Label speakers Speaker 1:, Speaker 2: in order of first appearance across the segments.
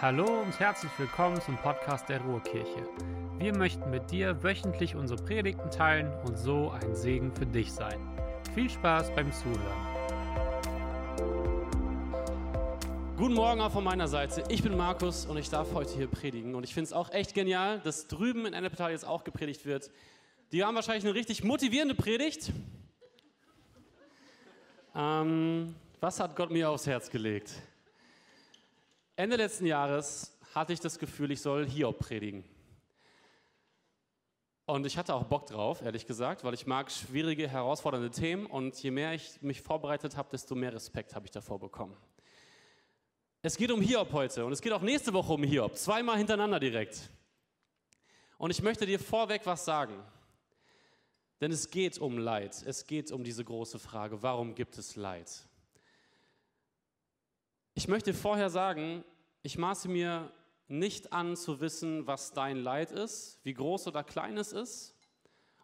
Speaker 1: Hallo und herzlich willkommen zum Podcast der Ruhrkirche. Wir möchten mit dir wöchentlich unsere Predigten teilen und so ein Segen für dich sein. Viel Spaß beim Zuhören.
Speaker 2: Guten Morgen auch von meiner Seite. Ich bin Markus und ich darf heute hier predigen. Und ich finde es auch echt genial, dass drüben in Ennepetal jetzt auch gepredigt wird. Die haben wahrscheinlich eine richtig motivierende Predigt. Ähm, was hat Gott mir aufs Herz gelegt? Ende letzten Jahres hatte ich das Gefühl, ich soll Hiob predigen. Und ich hatte auch Bock drauf, ehrlich gesagt, weil ich mag schwierige, herausfordernde Themen und je mehr ich mich vorbereitet habe, desto mehr Respekt habe ich davor bekommen. Es geht um Hiob heute und es geht auch nächste Woche um Hiob, zweimal hintereinander direkt. Und ich möchte dir vorweg was sagen. Denn es geht um Leid. Es geht um diese große Frage, warum gibt es Leid? Ich möchte vorher sagen, ich maße mir nicht an zu wissen, was dein Leid ist, wie groß oder klein es ist.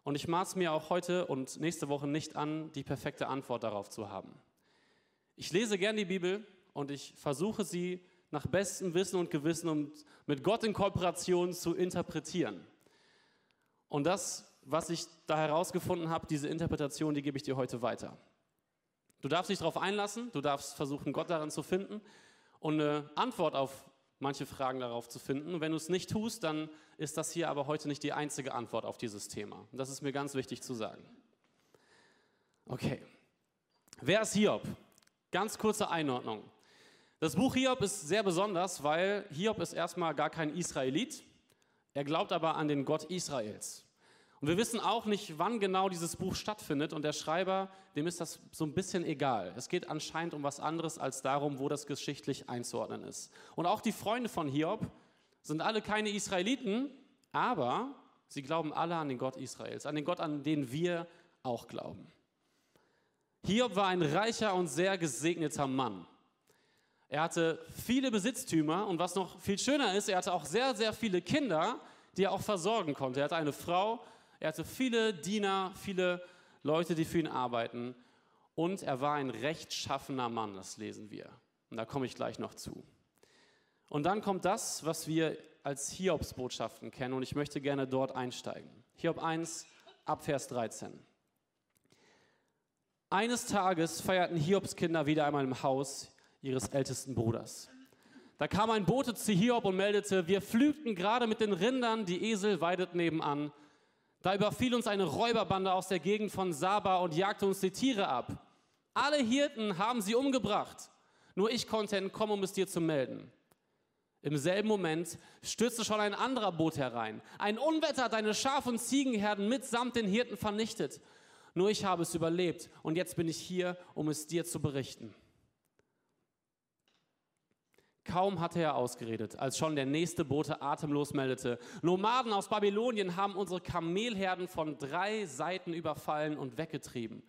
Speaker 2: Und ich maße mir auch heute und nächste Woche nicht an, die perfekte Antwort darauf zu haben. Ich lese gern die Bibel und ich versuche sie nach bestem Wissen und Gewissen und mit Gott in Kooperation zu interpretieren. Und das, was ich da herausgefunden habe, diese Interpretation, die gebe ich dir heute weiter. Du darfst dich darauf einlassen, du darfst versuchen, Gott darin zu finden und eine Antwort auf manche Fragen darauf zu finden. Und wenn du es nicht tust, dann ist das hier aber heute nicht die einzige Antwort auf dieses Thema. Und das ist mir ganz wichtig zu sagen. Okay. Wer ist Hiob? Ganz kurze Einordnung. Das Buch Hiob ist sehr besonders, weil Hiob ist erstmal gar kein Israelit. Er glaubt aber an den Gott Israels. Und wir wissen auch nicht, wann genau dieses Buch stattfindet. Und der Schreiber, dem ist das so ein bisschen egal. Es geht anscheinend um was anderes als darum, wo das geschichtlich einzuordnen ist. Und auch die Freunde von Hiob sind alle keine Israeliten, aber sie glauben alle an den Gott Israels, an den Gott, an den wir auch glauben. Hiob war ein reicher und sehr gesegneter Mann. Er hatte viele Besitztümer und was noch viel schöner ist, er hatte auch sehr, sehr viele Kinder, die er auch versorgen konnte. Er hatte eine Frau, er hatte viele Diener, viele Leute, die für ihn arbeiten. Und er war ein rechtschaffener Mann, das lesen wir. Und da komme ich gleich noch zu. Und dann kommt das, was wir als Hiobsbotschaften kennen. Und ich möchte gerne dort einsteigen. Hiob 1, Abvers 13. Eines Tages feierten Hiobs Kinder wieder einmal im Haus ihres ältesten Bruders. Da kam ein Bote zu Hiob und meldete, wir pflügten gerade mit den Rindern, die Esel weideten nebenan. Da überfiel uns eine Räuberbande aus der Gegend von Saba und jagte uns die Tiere ab. Alle Hirten haben sie umgebracht. Nur ich konnte entkommen, um es dir zu melden. Im selben Moment stürzte schon ein anderer Boot herein. Ein Unwetter hat deine Schaf- und Ziegenherden mitsamt den Hirten vernichtet. Nur ich habe es überlebt und jetzt bin ich hier, um es dir zu berichten. Kaum hatte er ausgeredet, als schon der nächste Bote atemlos meldete, Nomaden aus Babylonien haben unsere Kamelherden von drei Seiten überfallen und weggetrieben.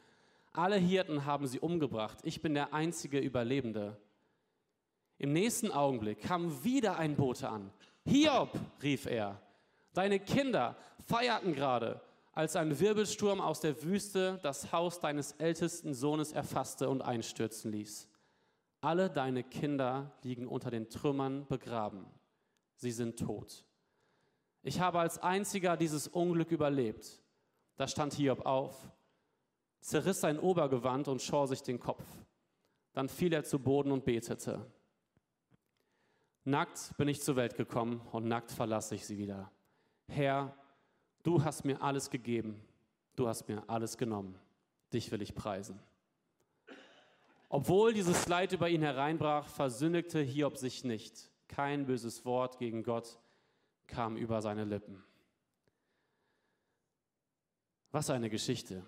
Speaker 2: Alle Hirten haben sie umgebracht. Ich bin der einzige Überlebende. Im nächsten Augenblick kam wieder ein Bote an. Hiob, rief er, deine Kinder feierten gerade, als ein Wirbelsturm aus der Wüste das Haus deines ältesten Sohnes erfasste und einstürzen ließ. Alle deine Kinder liegen unter den Trümmern begraben. Sie sind tot. Ich habe als einziger dieses Unglück überlebt. Da stand Hiob auf, zerriss sein Obergewand und schor sich den Kopf. Dann fiel er zu Boden und betete. Nackt bin ich zur Welt gekommen und nackt verlasse ich sie wieder. Herr, du hast mir alles gegeben, du hast mir alles genommen. Dich will ich preisen. Obwohl dieses Leid über ihn hereinbrach, versündigte Hiob sich nicht. Kein böses Wort gegen Gott kam über seine Lippen. Was eine Geschichte.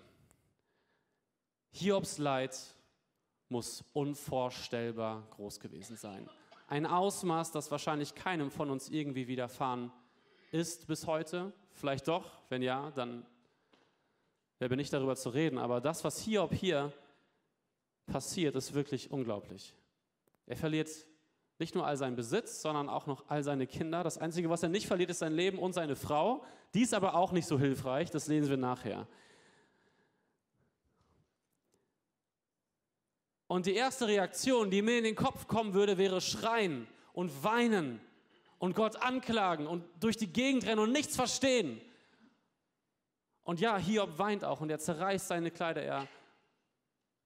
Speaker 2: Hiobs Leid muss unvorstellbar groß gewesen sein. Ein Ausmaß, das wahrscheinlich keinem von uns irgendwie widerfahren ist bis heute. Vielleicht doch, wenn ja, dann wer bin ich darüber zu reden. Aber das, was Hiob hier passiert, ist wirklich unglaublich. Er verliert nicht nur all seinen Besitz, sondern auch noch all seine Kinder. Das Einzige, was er nicht verliert, ist sein Leben und seine Frau. Die ist aber auch nicht so hilfreich, das lesen wir nachher. Und die erste Reaktion, die mir in den Kopf kommen würde, wäre schreien und weinen und Gott anklagen und durch die Gegend rennen und nichts verstehen. Und ja, Hiob weint auch und er zerreißt seine Kleider, er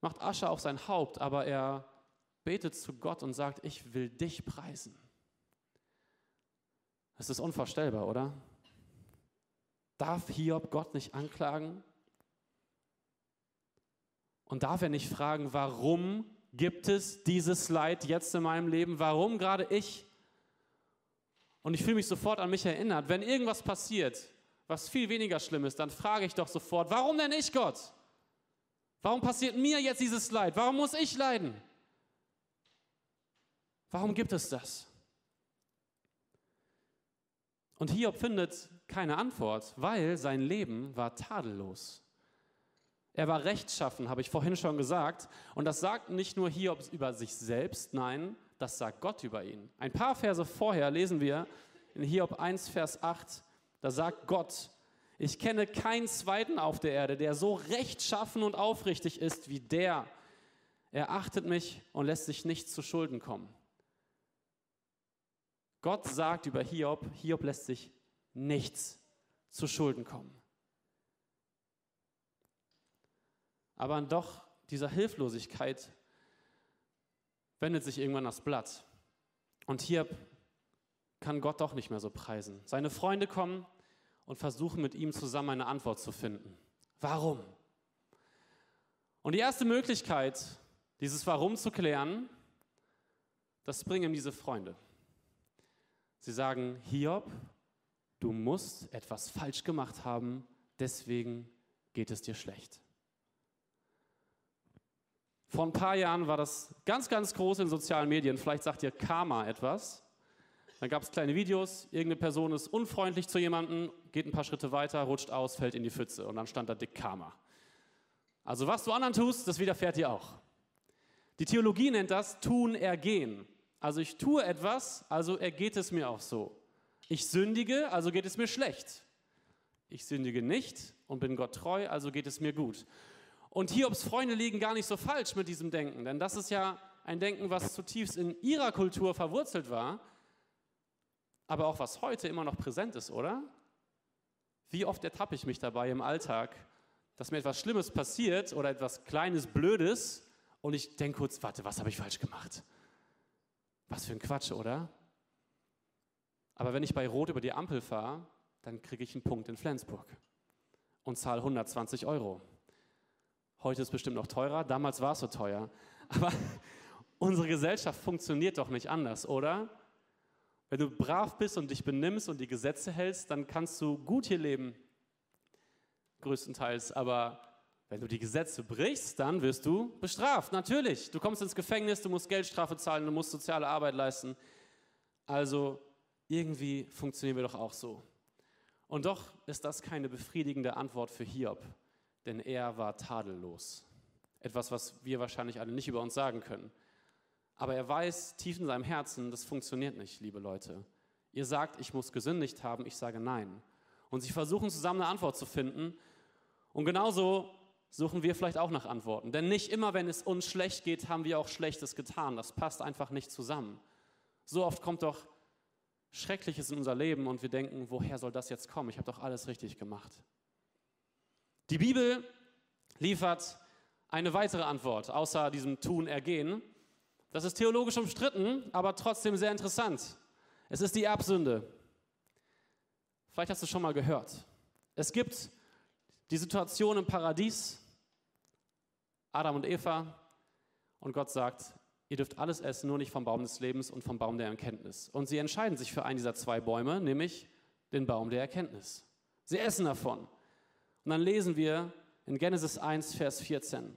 Speaker 2: macht Asche auf sein Haupt, aber er betet zu Gott und sagt, ich will dich preisen. Das ist unvorstellbar, oder? Darf Hiob Gott nicht anklagen? Und darf er nicht fragen, warum gibt es dieses Leid jetzt in meinem Leben? Warum gerade ich? Und ich fühle mich sofort an mich erinnert. Wenn irgendwas passiert, was viel weniger schlimm ist, dann frage ich doch sofort, warum denn ich Gott? Warum passiert mir jetzt dieses Leid? Warum muss ich leiden? Warum gibt es das? Und Hiob findet keine Antwort, weil sein Leben war tadellos. Er war rechtschaffen, habe ich vorhin schon gesagt. Und das sagt nicht nur Hiob über sich selbst, nein, das sagt Gott über ihn. Ein paar Verse vorher lesen wir in Hiob 1, Vers 8, da sagt Gott, ich kenne keinen zweiten auf der Erde, der so rechtschaffen und aufrichtig ist wie der. Er achtet mich und lässt sich nicht zu Schulden kommen. Gott sagt über Hiob, Hiob lässt sich nichts zu Schulden kommen. Aber doch dieser Hilflosigkeit wendet sich irgendwann das Blatt. Und hier kann Gott doch nicht mehr so preisen. Seine Freunde kommen und versuchen mit ihm zusammen eine Antwort zu finden. Warum? Und die erste Möglichkeit, dieses Warum zu klären, das bringen ihm diese Freunde. Sie sagen, Hiob, du musst etwas falsch gemacht haben, deswegen geht es dir schlecht. Vor ein paar Jahren war das ganz, ganz groß in sozialen Medien. Vielleicht sagt ihr Karma etwas. Dann gab es kleine Videos, irgendeine Person ist unfreundlich zu jemandem, geht ein paar Schritte weiter, rutscht aus, fällt in die Pfütze und dann stand da dick Karma. Also was du anderen tust, das widerfährt dir auch. Die Theologie nennt das tun, ergehen. Also ich tue etwas, also ergeht es mir auch so. Ich sündige, also geht es mir schlecht. Ich sündige nicht und bin Gott treu, also geht es mir gut. Und Hiobs Freunde liegen gar nicht so falsch mit diesem Denken, denn das ist ja ein Denken, was zutiefst in ihrer Kultur verwurzelt war, aber auch was heute immer noch präsent ist, oder? Wie oft ertappe ich mich dabei im Alltag, dass mir etwas Schlimmes passiert oder etwas Kleines, Blödes und ich denke kurz, warte, was habe ich falsch gemacht? Was für ein Quatsch, oder? Aber wenn ich bei Rot über die Ampel fahre, dann kriege ich einen Punkt in Flensburg und zahle 120 Euro. Heute ist es bestimmt noch teurer, damals war es so teuer. Aber unsere Gesellschaft funktioniert doch nicht anders, oder? Wenn du brav bist und dich benimmst und die Gesetze hältst, dann kannst du gut hier leben, größtenteils. Aber wenn du die Gesetze brichst, dann wirst du bestraft, natürlich. Du kommst ins Gefängnis, du musst Geldstrafe zahlen, du musst soziale Arbeit leisten. Also irgendwie funktionieren wir doch auch so. Und doch ist das keine befriedigende Antwort für Hiob denn er war tadellos. Etwas, was wir wahrscheinlich alle nicht über uns sagen können. Aber er weiß tief in seinem Herzen, das funktioniert nicht, liebe Leute. Ihr sagt, ich muss gesündigt haben, ich sage nein. Und sie versuchen zusammen eine Antwort zu finden. Und genauso suchen wir vielleicht auch nach Antworten. Denn nicht immer, wenn es uns schlecht geht, haben wir auch Schlechtes getan. Das passt einfach nicht zusammen. So oft kommt doch Schreckliches in unser Leben und wir denken, woher soll das jetzt kommen? Ich habe doch alles richtig gemacht. Die Bibel liefert eine weitere Antwort, außer diesem Tun, Ergehen. Das ist theologisch umstritten, aber trotzdem sehr interessant. Es ist die Erbsünde. Vielleicht hast du schon mal gehört. Es gibt die Situation im Paradies, Adam und Eva, und Gott sagt, ihr dürft alles essen, nur nicht vom Baum des Lebens und vom Baum der Erkenntnis. Und sie entscheiden sich für einen dieser zwei Bäume, nämlich den Baum der Erkenntnis. Sie essen davon. Und dann lesen wir in Genesis 1, Vers 14.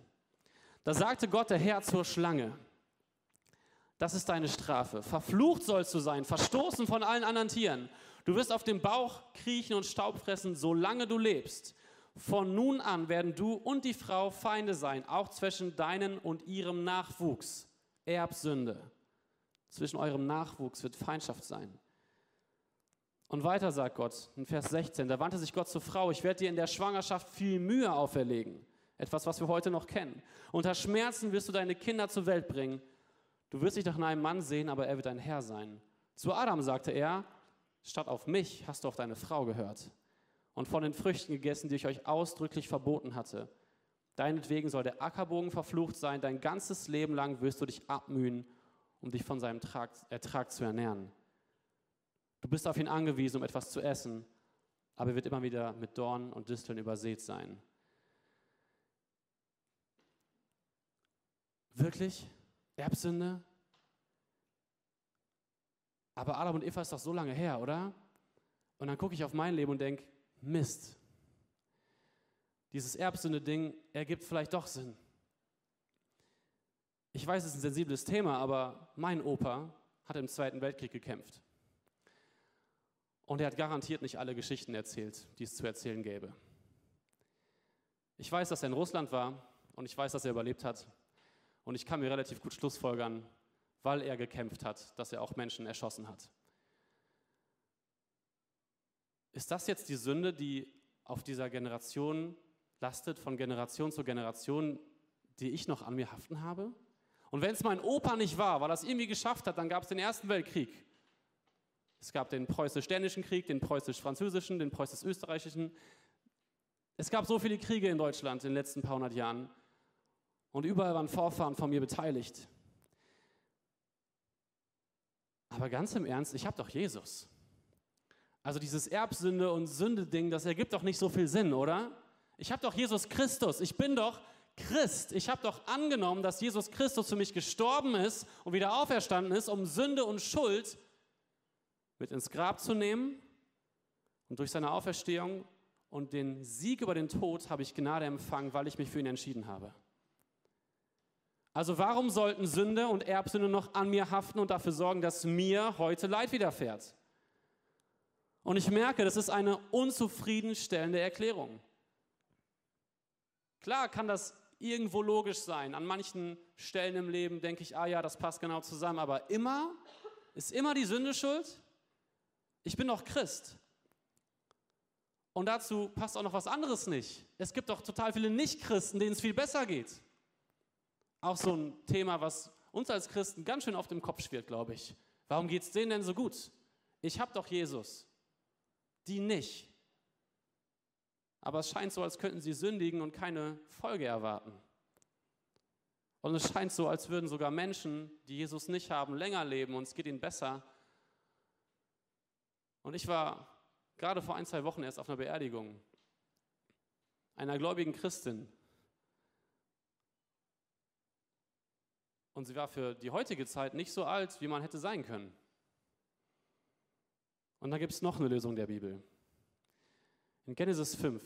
Speaker 2: Da sagte Gott der Herr zur Schlange, das ist deine Strafe. Verflucht sollst du sein, verstoßen von allen anderen Tieren. Du wirst auf dem Bauch kriechen und Staub fressen, solange du lebst. Von nun an werden du und die Frau Feinde sein, auch zwischen deinen und ihrem Nachwuchs. Erbsünde. Zwischen eurem Nachwuchs wird Feindschaft sein. Und weiter sagt Gott in Vers 16, da wandte sich Gott zur Frau, ich werde dir in der Schwangerschaft viel Mühe auferlegen. Etwas, was wir heute noch kennen. Unter Schmerzen wirst du deine Kinder zur Welt bringen. Du wirst dich nach einem Mann sehen, aber er wird dein Herr sein. Zu Adam sagte er, statt auf mich hast du auf deine Frau gehört und von den Früchten gegessen, die ich euch ausdrücklich verboten hatte. Deinetwegen soll der Ackerbogen verflucht sein, dein ganzes Leben lang wirst du dich abmühen, um dich von seinem Ertrag zu ernähren. Du bist auf ihn angewiesen, um etwas zu essen, aber er wird immer wieder mit Dornen und Disteln übersät sein. Wirklich? Erbsünde? Aber Adam und Eva ist doch so lange her, oder? Und dann gucke ich auf mein Leben und denke, Mist. Dieses Erbsünde-Ding ergibt vielleicht doch Sinn. Ich weiß, es ist ein sensibles Thema, aber mein Opa hat im Zweiten Weltkrieg gekämpft. Und er hat garantiert nicht alle Geschichten erzählt, die es zu erzählen gäbe. Ich weiß, dass er in Russland war und ich weiß, dass er überlebt hat. Und ich kann mir relativ gut Schlussfolgern, weil er gekämpft hat, dass er auch Menschen erschossen hat. Ist das jetzt die Sünde, die auf dieser Generation lastet, von Generation zu Generation, die ich noch an mir haften habe? Und wenn es mein Opa nicht war, weil er es irgendwie geschafft hat, dann gab es den Ersten Weltkrieg. Es gab den preußisch-dänischen Krieg, den preußisch-französischen, den preußisch-österreichischen. Es gab so viele Kriege in Deutschland in den letzten paar hundert Jahren. Und überall waren Vorfahren von mir beteiligt. Aber ganz im Ernst, ich habe doch Jesus. Also dieses Erbsünde und Sünde-Ding, das ergibt doch nicht so viel Sinn, oder? Ich habe doch Jesus Christus. Ich bin doch Christ. Ich habe doch angenommen, dass Jesus Christus für mich gestorben ist und wieder auferstanden ist, um Sünde und Schuld mit ins Grab zu nehmen. Und durch seine Auferstehung und den Sieg über den Tod habe ich Gnade empfangen, weil ich mich für ihn entschieden habe. Also warum sollten Sünde und Erbsünde noch an mir haften und dafür sorgen, dass mir heute Leid widerfährt? Und ich merke, das ist eine unzufriedenstellende Erklärung. Klar kann das irgendwo logisch sein. An manchen Stellen im Leben denke ich, ah ja, das passt genau zusammen. Aber immer, ist immer die Sünde schuld? Ich bin doch Christ. Und dazu passt auch noch was anderes nicht. Es gibt doch total viele Nichtchristen, denen es viel besser geht. Auch so ein Thema, was uns als Christen ganz schön auf dem Kopf schwirrt, glaube ich. Warum geht es denen denn so gut? Ich habe doch Jesus die nicht. Aber es scheint so, als könnten sie sündigen und keine Folge erwarten. Und es scheint so, als würden sogar Menschen, die Jesus nicht haben, länger leben und es geht ihnen besser. Und ich war gerade vor ein, zwei Wochen erst auf einer Beerdigung einer gläubigen Christin. Und sie war für die heutige Zeit nicht so alt, wie man hätte sein können. Und da gibt es noch eine Lösung der Bibel. In Genesis 5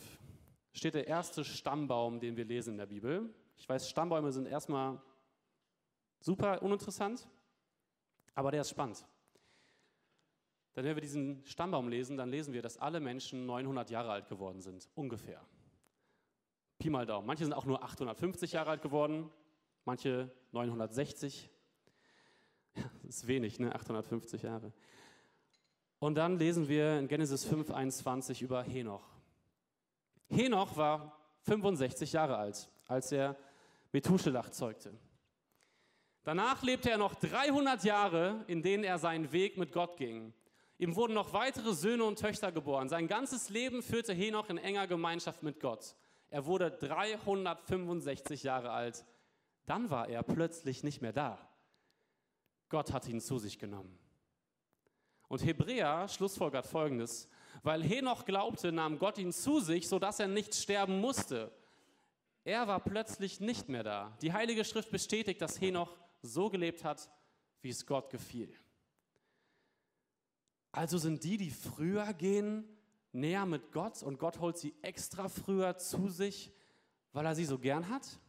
Speaker 2: steht der erste Stammbaum, den wir lesen in der Bibel. Ich weiß, Stammbäume sind erstmal super uninteressant, aber der ist spannend. Denn wenn wir diesen Stammbaum lesen, dann lesen wir, dass alle Menschen 900 Jahre alt geworden sind, ungefähr. Pi mal Daumen. Manche sind auch nur 850 Jahre alt geworden, manche 960. Ja, das ist wenig, ne? 850 Jahre. Und dann lesen wir in Genesis 5, 21 über Henoch. Henoch war 65 Jahre alt, als er Methuselah zeugte. Danach lebte er noch 300 Jahre, in denen er seinen Weg mit Gott ging. Ihm wurden noch weitere Söhne und Töchter geboren. Sein ganzes Leben führte Henoch in enger Gemeinschaft mit Gott. Er wurde 365 Jahre alt. Dann war er plötzlich nicht mehr da. Gott hat ihn zu sich genommen. Und Hebräer schlussfolgert folgendes: Weil Henoch glaubte, nahm Gott ihn zu sich, sodass er nicht sterben musste. Er war plötzlich nicht mehr da. Die Heilige Schrift bestätigt, dass Henoch so gelebt hat, wie es Gott gefiel. Also sind die, die früher gehen, näher mit Gott und Gott holt sie extra früher zu sich, weil er sie so gern hat?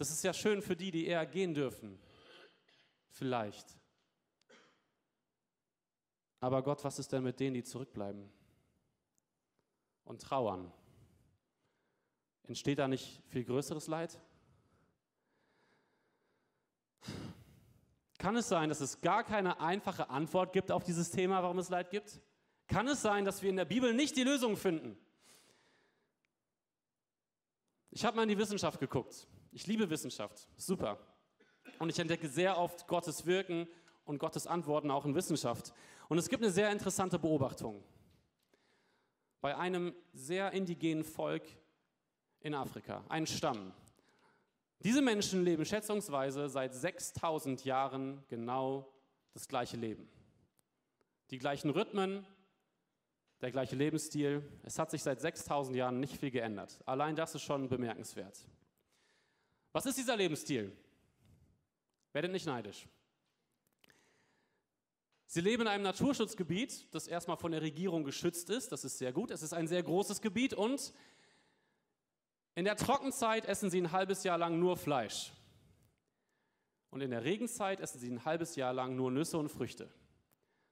Speaker 2: Das ist ja schön für die, die eher gehen dürfen. Vielleicht. Aber Gott, was ist denn mit denen, die zurückbleiben und trauern? Entsteht da nicht viel größeres Leid? Kann es sein, dass es gar keine einfache Antwort gibt auf dieses Thema, warum es Leid gibt? Kann es sein, dass wir in der Bibel nicht die Lösung finden? Ich habe mal in die Wissenschaft geguckt. Ich liebe Wissenschaft. Super. Und ich entdecke sehr oft Gottes Wirken und Gottes Antworten auch in Wissenschaft. Und es gibt eine sehr interessante Beobachtung. Bei einem sehr indigenen Volk in Afrika, ein Stamm. Diese Menschen leben schätzungsweise seit 6000 Jahren genau das gleiche Leben. Die gleichen Rhythmen, der gleiche Lebensstil. Es hat sich seit 6000 Jahren nicht viel geändert. Allein das ist schon bemerkenswert. Was ist dieser Lebensstil? Werdet nicht neidisch. Sie leben in einem Naturschutzgebiet, das erstmal von der Regierung geschützt ist. Das ist sehr gut. Es ist ein sehr großes Gebiet und in der Trockenzeit essen sie ein halbes Jahr lang nur Fleisch. Und in der Regenzeit essen sie ein halbes Jahr lang nur Nüsse und Früchte.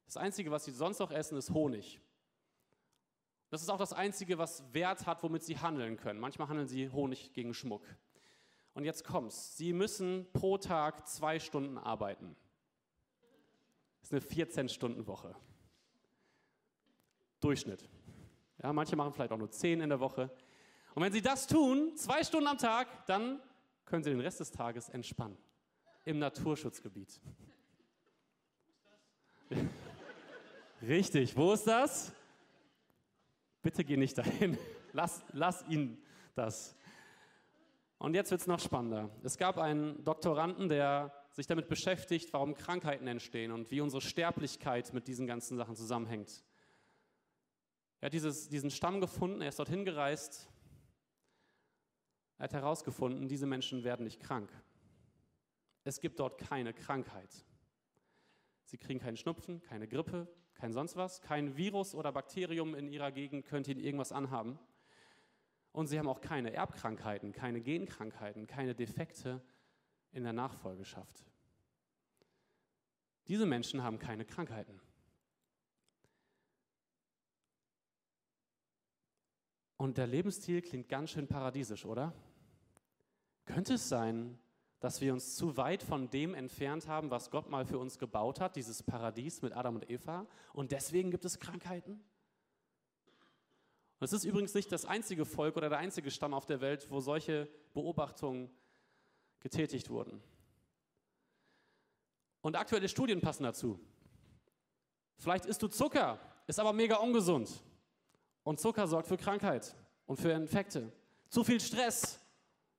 Speaker 2: Das Einzige, was sie sonst noch essen, ist Honig. Das ist auch das Einzige, was Wert hat, womit sie handeln können. Manchmal handeln sie Honig gegen Schmuck. Und jetzt kommt's. Sie müssen pro Tag zwei Stunden arbeiten. Das ist eine 14-Stunden-Woche. Durchschnitt. Ja, manche machen vielleicht auch nur 10 in der Woche. Und wenn Sie das tun, zwei Stunden am Tag, dann können Sie den Rest des Tages entspannen. Im Naturschutzgebiet. Richtig, wo ist das? Bitte geh nicht dahin. Lass, lass ihn das. Und jetzt wird es noch spannender. Es gab einen Doktoranden, der sich damit beschäftigt, warum Krankheiten entstehen und wie unsere Sterblichkeit mit diesen ganzen Sachen zusammenhängt. Er hat dieses, diesen Stamm gefunden, er ist dorthin gereist. Er hat herausgefunden, diese Menschen werden nicht krank. Es gibt dort keine Krankheit. Sie kriegen keinen Schnupfen, keine Grippe, kein sonst was. Kein Virus oder Bakterium in ihrer Gegend könnte ihnen irgendwas anhaben. Und sie haben auch keine Erbkrankheiten, keine Genkrankheiten, keine Defekte in der Nachfolgeschaft. Diese Menschen haben keine Krankheiten. Und der Lebensstil klingt ganz schön paradiesisch, oder? Könnte es sein, dass wir uns zu weit von dem entfernt haben, was Gott mal für uns gebaut hat, dieses Paradies mit Adam und Eva, und deswegen gibt es Krankheiten? Und es ist übrigens nicht das einzige Volk oder der einzige Stamm auf der Welt, wo solche Beobachtungen getätigt wurden. Und aktuelle Studien passen dazu. Vielleicht isst du Zucker, ist aber mega ungesund. Und Zucker sorgt für Krankheit und für Infekte. Zu viel Stress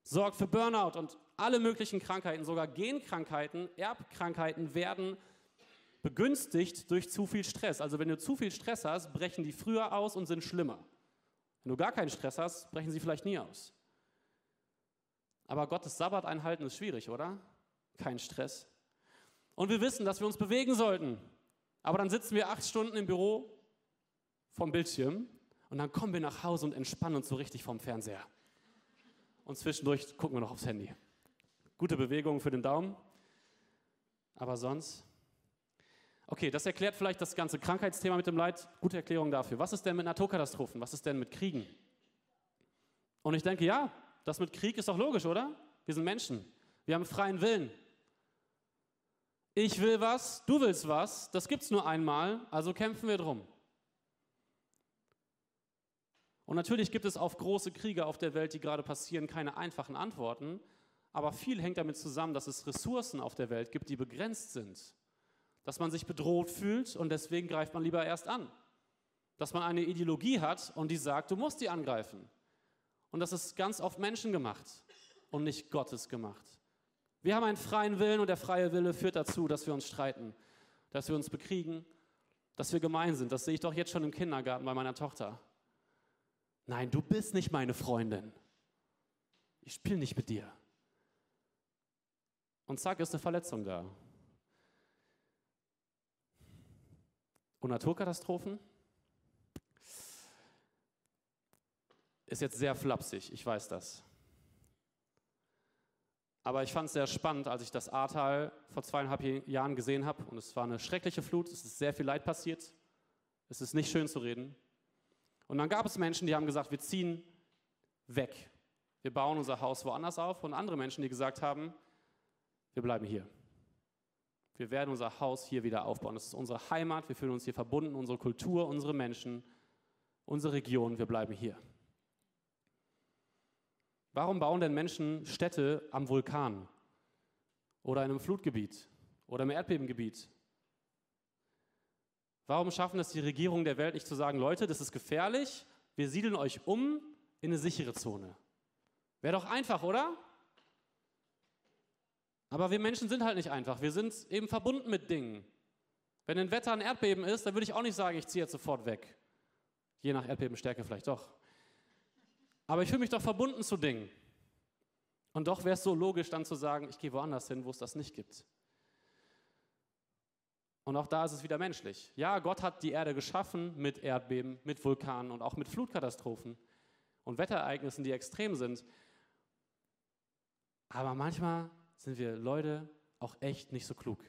Speaker 2: sorgt für Burnout und alle möglichen Krankheiten, sogar Genkrankheiten, Erbkrankheiten werden begünstigt durch zu viel Stress. Also wenn du zu viel Stress hast, brechen die früher aus und sind schlimmer. Wenn du gar keinen Stress hast, brechen sie vielleicht nie aus. Aber Gottes Sabbat einhalten ist schwierig, oder? Kein Stress. Und wir wissen, dass wir uns bewegen sollten. Aber dann sitzen wir acht Stunden im Büro vom Bildschirm und dann kommen wir nach Hause und entspannen uns so richtig vom Fernseher. Und zwischendurch gucken wir noch aufs Handy. Gute Bewegung für den Daumen. Aber sonst. Okay, das erklärt vielleicht das ganze Krankheitsthema mit dem Leid. Gute Erklärung dafür. Was ist denn mit Naturkatastrophen? Was ist denn mit Kriegen? Und ich denke, ja, das mit Krieg ist doch logisch, oder? Wir sind Menschen. Wir haben freien Willen. Ich will was, du willst was, das gibt es nur einmal, also kämpfen wir drum. Und natürlich gibt es auf große Kriege auf der Welt, die gerade passieren, keine einfachen Antworten, aber viel hängt damit zusammen, dass es Ressourcen auf der Welt gibt, die begrenzt sind. Dass man sich bedroht fühlt und deswegen greift man lieber erst an. Dass man eine Ideologie hat und die sagt, du musst die angreifen. Und das ist ganz oft menschengemacht und nicht Gottes gemacht. Wir haben einen freien Willen und der freie Wille führt dazu, dass wir uns streiten, dass wir uns bekriegen, dass wir gemein sind. Das sehe ich doch jetzt schon im Kindergarten bei meiner Tochter. Nein, du bist nicht meine Freundin. Ich spiele nicht mit dir. Und zack, ist eine Verletzung da. Und Naturkatastrophen? Ist jetzt sehr flapsig, ich weiß das. Aber ich fand es sehr spannend, als ich das Ahrtal vor zweieinhalb Jahren gesehen habe. Und es war eine schreckliche Flut, es ist sehr viel Leid passiert. Es ist nicht schön zu reden. Und dann gab es Menschen, die haben gesagt, wir ziehen weg. Wir bauen unser Haus woanders auf. Und andere Menschen, die gesagt haben, wir bleiben hier. Wir werden unser Haus hier wieder aufbauen. Das ist unsere Heimat. Wir fühlen uns hier verbunden, unsere Kultur, unsere Menschen, unsere Region. Wir bleiben hier. Warum bauen denn Menschen Städte am Vulkan oder in einem Flutgebiet oder im Erdbebengebiet Warum schaffen es die Regierungen der Welt nicht zu sagen, Leute, das ist gefährlich, wir siedeln euch um in eine sichere Zone? Wäre doch einfach, oder? Aber wir Menschen sind halt nicht einfach. Wir sind eben verbunden mit Dingen. Wenn ein Wetter ein Erdbeben ist, dann würde ich auch nicht sagen, ich ziehe jetzt sofort weg. Je nach Erdbebenstärke vielleicht doch. Aber ich fühle mich doch verbunden zu Dingen. Und doch wäre es so logisch, dann zu sagen, ich gehe woanders hin, wo es das nicht gibt. Und auch da ist es wieder menschlich. Ja, Gott hat die Erde geschaffen mit Erdbeben, mit Vulkanen und auch mit Flutkatastrophen und Wetterereignissen, die extrem sind. Aber manchmal sind wir Leute auch echt nicht so klug.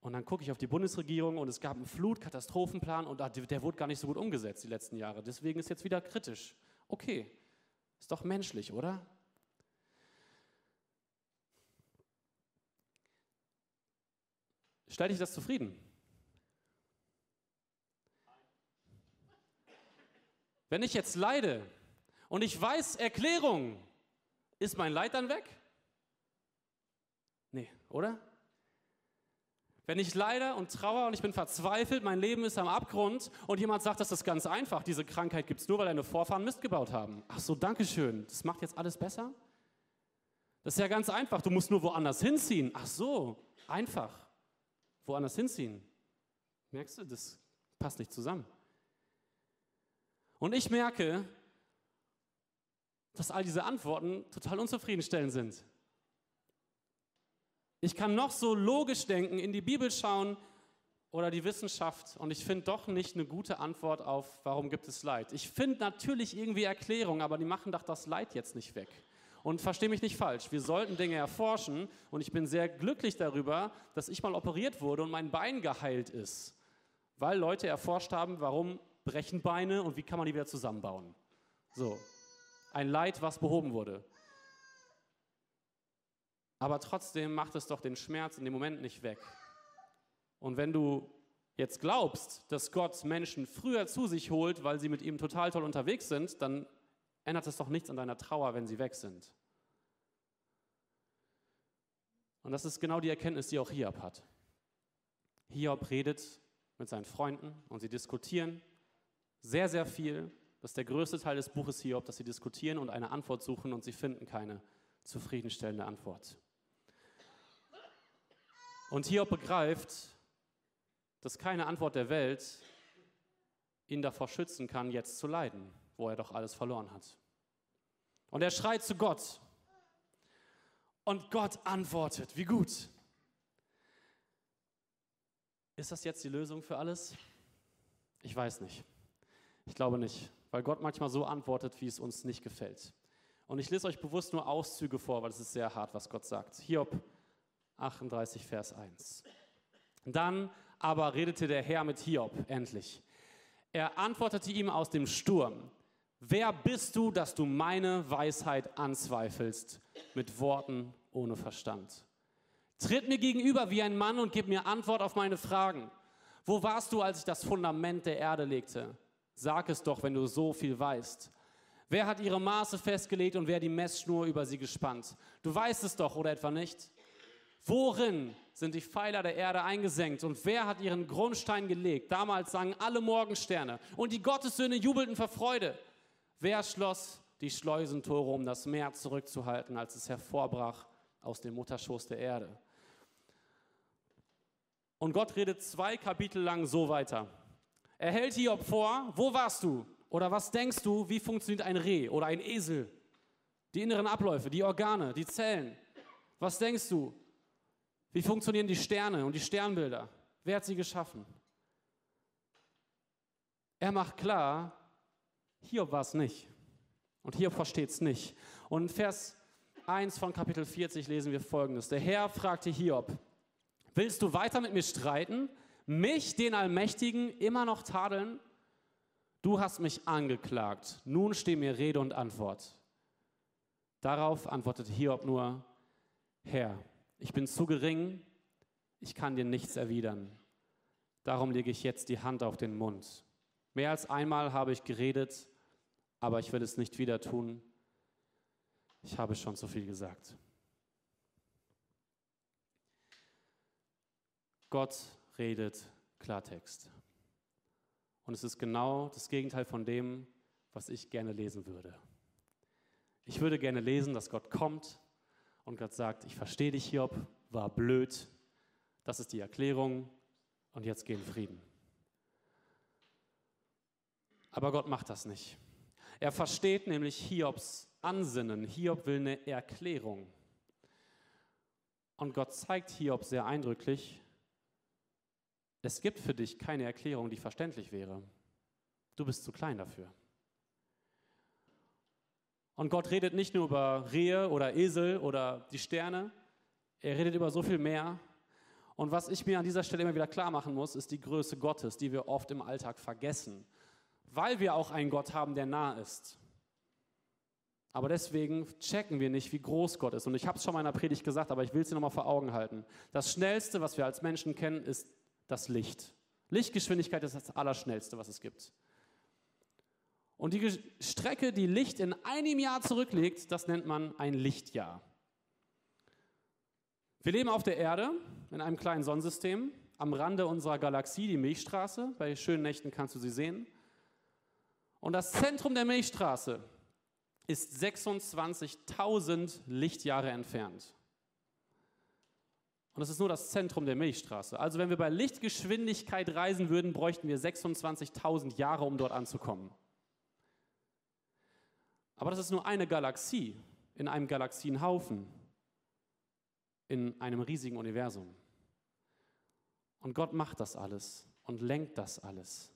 Speaker 2: Und dann gucke ich auf die Bundesregierung und es gab einen Flutkatastrophenplan und der wurde gar nicht so gut umgesetzt die letzten Jahre. Deswegen ist jetzt wieder kritisch. Okay, ist doch menschlich, oder? Stellt dich das zufrieden? Wenn ich jetzt leide und ich weiß Erklärung, ist mein Leid dann weg? Oder? Wenn ich leide und trauere und ich bin verzweifelt, mein Leben ist am Abgrund und jemand sagt, das ist ganz einfach, diese Krankheit gibt es nur, weil deine Vorfahren Mist gebaut haben. Ach so, danke schön. Das macht jetzt alles besser? Das ist ja ganz einfach. Du musst nur woanders hinziehen. Ach so, einfach woanders hinziehen. Merkst du, das passt nicht zusammen. Und ich merke, dass all diese Antworten total unzufriedenstellend sind. Ich kann noch so logisch denken, in die Bibel schauen oder die Wissenschaft und ich finde doch nicht eine gute Antwort auf, warum gibt es Leid. Ich finde natürlich irgendwie Erklärungen, aber die machen doch das Leid jetzt nicht weg. Und verstehe mich nicht falsch, wir sollten Dinge erforschen und ich bin sehr glücklich darüber, dass ich mal operiert wurde und mein Bein geheilt ist, weil Leute erforscht haben, warum brechen Beine und wie kann man die wieder zusammenbauen. So, ein Leid, was behoben wurde. Aber trotzdem macht es doch den Schmerz in dem Moment nicht weg. Und wenn du jetzt glaubst, dass Gott Menschen früher zu sich holt, weil sie mit ihm total toll unterwegs sind, dann ändert es doch nichts an deiner Trauer, wenn sie weg sind. Und das ist genau die Erkenntnis, die auch Hiob hat. Hiob redet mit seinen Freunden und sie diskutieren sehr, sehr viel. Das ist der größte Teil des Buches Hiob, dass sie diskutieren und eine Antwort suchen und sie finden keine zufriedenstellende Antwort. Und Hiob begreift, dass keine Antwort der Welt ihn davor schützen kann, jetzt zu leiden wo er doch alles verloren hat. Und er schreit zu Gott. Und Gott antwortet. Wie gut. Ist das jetzt die Lösung für alles? Ich weiß nicht. Ich glaube nicht, weil Gott manchmal so antwortet, wie es uns nicht gefällt. Und ich lese euch bewusst nur Auszüge vor, weil es ist sehr hart, was Gott sagt. Hiob 38, Vers 1. Dann aber redete der Herr mit Hiob endlich. Er antwortete ihm aus dem Sturm. Wer bist du, dass du meine Weisheit anzweifelst mit Worten ohne Verstand? Tritt mir gegenüber wie ein Mann und gib mir Antwort auf meine Fragen. Wo warst du, als ich das Fundament der Erde legte? Sag es doch, wenn du so viel weißt. Wer hat ihre Maße festgelegt und wer die Messschnur über sie gespannt? Du weißt es doch, oder etwa nicht? Worin sind die Pfeiler der Erde eingesenkt und wer hat ihren Grundstein gelegt? Damals sangen alle Morgensterne und die Gottessöhne jubelten vor Freude. Wer schloss die Schleusentore, um das Meer zurückzuhalten, als es hervorbrach aus dem Mutterschoß der Erde? Und Gott redet zwei Kapitel lang so weiter. Er hält Hiob vor, wo warst du? Oder was denkst du, wie funktioniert ein Reh oder ein Esel? Die inneren Abläufe, die Organe, die Zellen. Was denkst du? Wie funktionieren die Sterne und die Sternbilder? Wer hat sie geschaffen? Er macht klar, Hiob war es nicht. Und Hiob versteht es nicht. Und in Vers 1 von Kapitel 40 lesen wir folgendes. Der Herr fragte Hiob, willst du weiter mit mir streiten? Mich, den Allmächtigen, immer noch tadeln? Du hast mich angeklagt. Nun steh mir Rede und Antwort. Darauf antwortete Hiob nur, Herr, ich bin zu gering, ich kann dir nichts erwidern. Darum lege ich jetzt die Hand auf den Mund. Mehr als einmal habe ich geredet, aber ich will es nicht wieder tun. Ich habe schon zu viel gesagt. Gott redet Klartext. Und es ist genau das Gegenteil von dem, was ich gerne lesen würde. Ich würde gerne lesen, dass Gott kommt und Gott sagt, ich verstehe dich, Hiob, war blöd, das ist die Erklärung und jetzt geh in Frieden. Aber Gott macht das nicht. Er versteht nämlich Hiobs Ansinnen. Hiob will eine Erklärung. Und Gott zeigt Hiob sehr eindrücklich, es gibt für dich keine Erklärung, die verständlich wäre. Du bist zu klein dafür. Und Gott redet nicht nur über Rehe oder Esel oder die Sterne, er redet über so viel mehr. Und was ich mir an dieser Stelle immer wieder klar machen muss, ist die Größe Gottes, die wir oft im Alltag vergessen, weil wir auch einen Gott haben, der nah ist. Aber deswegen checken wir nicht, wie groß Gott ist. Und ich habe es schon mal in einer Predigt gesagt, aber ich will es dir nochmal vor Augen halten. Das Schnellste, was wir als Menschen kennen, ist das Licht. Lichtgeschwindigkeit ist das Allerschnellste, was es gibt. Und die Strecke, die Licht in einem Jahr zurücklegt, das nennt man ein Lichtjahr. Wir leben auf der Erde in einem kleinen Sonnensystem, am Rande unserer Galaxie, die Milchstraße. Bei schönen Nächten kannst du sie sehen. Und das Zentrum der Milchstraße ist 26.000 Lichtjahre entfernt. Und das ist nur das Zentrum der Milchstraße. Also wenn wir bei Lichtgeschwindigkeit reisen würden, bräuchten wir 26.000 Jahre, um dort anzukommen. Aber das ist nur eine Galaxie in einem Galaxienhaufen, in einem riesigen Universum. Und Gott macht das alles und lenkt das alles.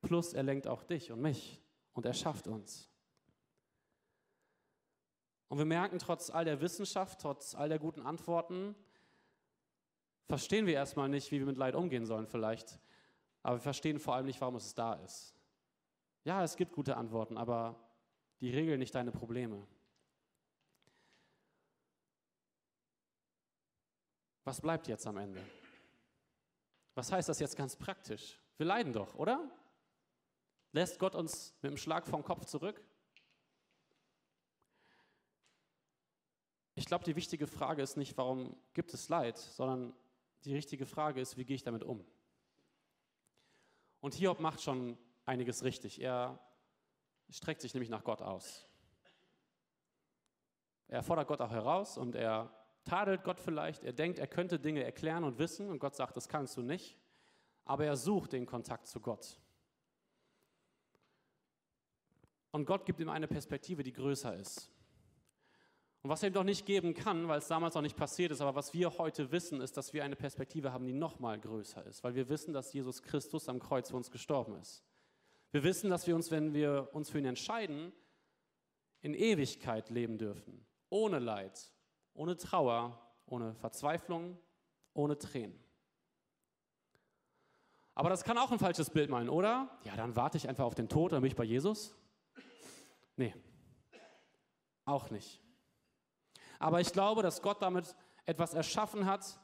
Speaker 2: Plus er lenkt auch dich und mich und er schafft uns. Und wir merken, trotz all der Wissenschaft, trotz all der guten Antworten, verstehen wir erstmal nicht, wie wir mit Leid umgehen sollen vielleicht. Aber wir verstehen vor allem nicht, warum es da ist. Ja, es gibt gute Antworten, aber die regeln nicht deine Probleme. Was bleibt jetzt am Ende? Was heißt das jetzt ganz praktisch? Wir leiden doch, oder? Lässt Gott uns mit dem Schlag vom Kopf zurück? Ich glaube, die wichtige Frage ist nicht, warum gibt es Leid, sondern die richtige Frage ist, wie gehe ich damit um? Und Hiob macht schon einiges richtig. Er streckt sich nämlich nach Gott aus. Er fordert Gott auch heraus und er tadelt Gott vielleicht. Er denkt, er könnte Dinge erklären und wissen und Gott sagt, das kannst du nicht. Aber er sucht den Kontakt zu Gott. Und Gott gibt ihm eine Perspektive, die größer ist. Und was er ihm doch nicht geben kann, weil es damals noch nicht passiert ist, aber was wir heute wissen, ist, dass wir eine Perspektive haben, die noch mal größer ist, weil wir wissen, dass Jesus Christus am Kreuz für uns gestorben ist. Wir wissen, dass wir uns, wenn wir uns für ihn entscheiden, in Ewigkeit leben dürfen, ohne Leid, ohne Trauer, ohne Verzweiflung, ohne Tränen. Aber das kann auch ein falsches Bild meinen, oder? Ja, dann warte ich einfach auf den Tod, dann bin ich bei Jesus. Nee, auch nicht. Aber ich glaube, dass Gott damit etwas erschaffen hat,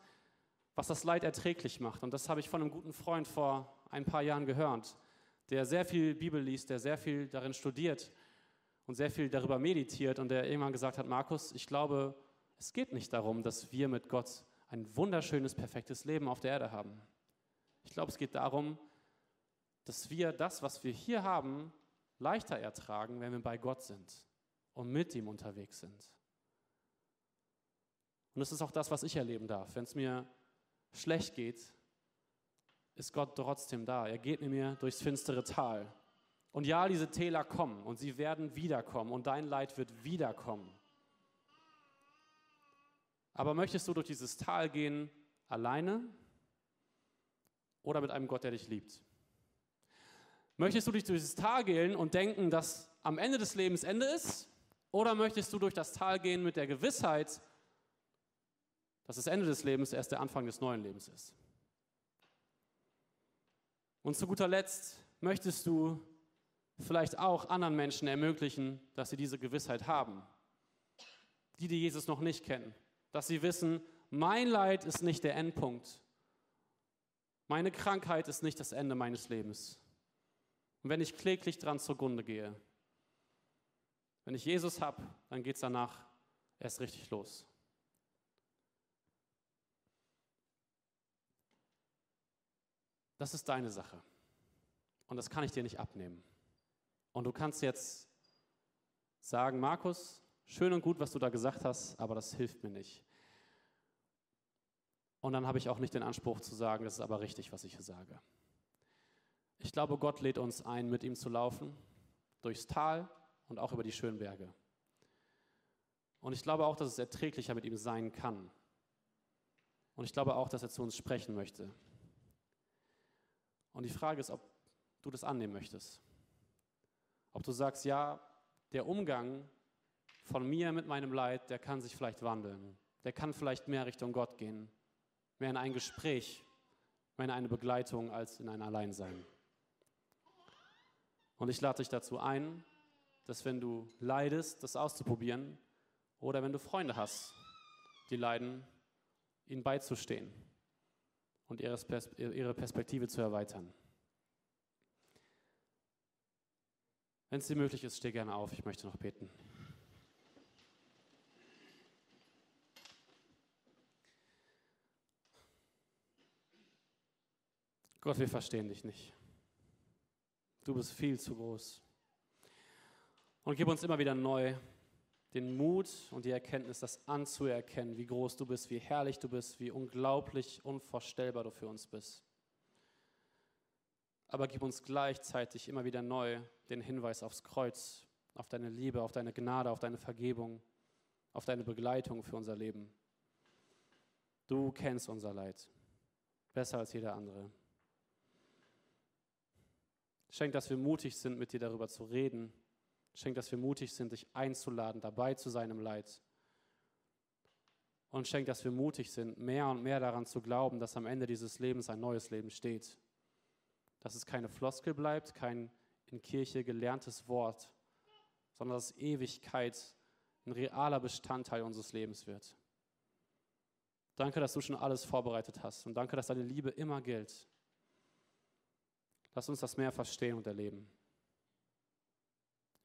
Speaker 2: was das Leid erträglich macht. Und das habe ich von einem guten Freund vor ein paar Jahren gehört, der sehr viel Bibel liest, der sehr viel darin studiert und sehr viel darüber meditiert und der irgendwann gesagt hat, Markus, ich glaube, es geht nicht darum, dass wir mit Gott ein wunderschönes, perfektes Leben auf der Erde haben. Ich glaube, es geht darum, dass wir das, was wir hier haben, leichter ertragen, wenn wir bei Gott sind und mit ihm unterwegs sind. Und das ist auch das, was ich erleben darf. Wenn es mir schlecht geht, ist Gott trotzdem da. Er geht mit mir durchs finstere Tal. Und ja, diese Täler kommen und sie werden wiederkommen und dein Leid wird wiederkommen. Aber möchtest du durch dieses Tal gehen alleine oder mit einem Gott, der dich liebt? Möchtest du durch dieses Tal gehen und denken, dass am Ende des Lebens Ende ist? Oder möchtest du durch das Tal gehen mit der Gewissheit, dass das Ende des Lebens erst der Anfang des neuen Lebens ist. Und zu guter Letzt möchtest du vielleicht auch anderen Menschen ermöglichen, dass sie diese Gewissheit haben. Die, die Jesus noch nicht kennen. Dass sie wissen, mein Leid ist nicht der Endpunkt. Meine Krankheit ist nicht das Ende meines Lebens. Und wenn ich kläglich dran zugrunde gehe, wenn ich Jesus habe, dann geht es danach erst richtig los. Das ist deine Sache. Und das kann ich dir nicht abnehmen. Und du kannst jetzt sagen, Markus, schön und gut, was du da gesagt hast, aber das hilft mir nicht. Und dann habe ich auch nicht den Anspruch zu sagen, das ist aber richtig, was ich hier sage. Ich glaube, Gott lädt uns ein, mit ihm zu laufen, durchs Tal und auch über die schönen Berge. Und ich glaube auch, dass es erträglicher mit ihm sein kann. Und ich glaube auch, dass er zu uns sprechen möchte. Und die Frage ist, ob du das annehmen möchtest. Ob du sagst, ja, der Umgang von mir mit meinem Leid, der kann sich vielleicht wandeln. Der kann vielleicht mehr Richtung Gott gehen. Mehr in ein Gespräch, mehr in eine Begleitung als in ein Alleinsein. Und ich lade dich dazu ein, dass wenn du leidest, das auszuprobieren oder wenn du Freunde hast, die leiden, ihnen beizustehen und ihre Perspektive zu erweitern. Wenn es dir möglich ist, steh gerne auf. Ich möchte noch beten. Gott, wir verstehen dich nicht. Du bist viel zu groß. Und gib uns immer wieder neu den Mut und die Erkenntnis, das anzuerkennen, wie groß du bist, wie herrlich du bist, wie unglaublich unvorstellbar du für uns bist. Aber gib uns gleichzeitig immer wieder neu den Hinweis aufs Kreuz, auf deine Liebe, auf deine Gnade, auf deine Vergebung, auf deine Begleitung für unser Leben. Du kennst unser Leid besser als jeder andere. Schenk, dass wir mutig sind, mit dir darüber zu reden. Schenk, dass wir mutig sind, dich einzuladen, dabei zu seinem Leid. Und schenk, dass wir mutig sind, mehr und mehr daran zu glauben, dass am Ende dieses Lebens ein neues Leben steht. Dass es keine Floskel bleibt, kein in Kirche gelerntes Wort, sondern dass Ewigkeit ein realer Bestandteil unseres Lebens wird. Danke, dass du schon alles vorbereitet hast und danke, dass deine Liebe immer gilt. Lass uns das mehr verstehen und erleben.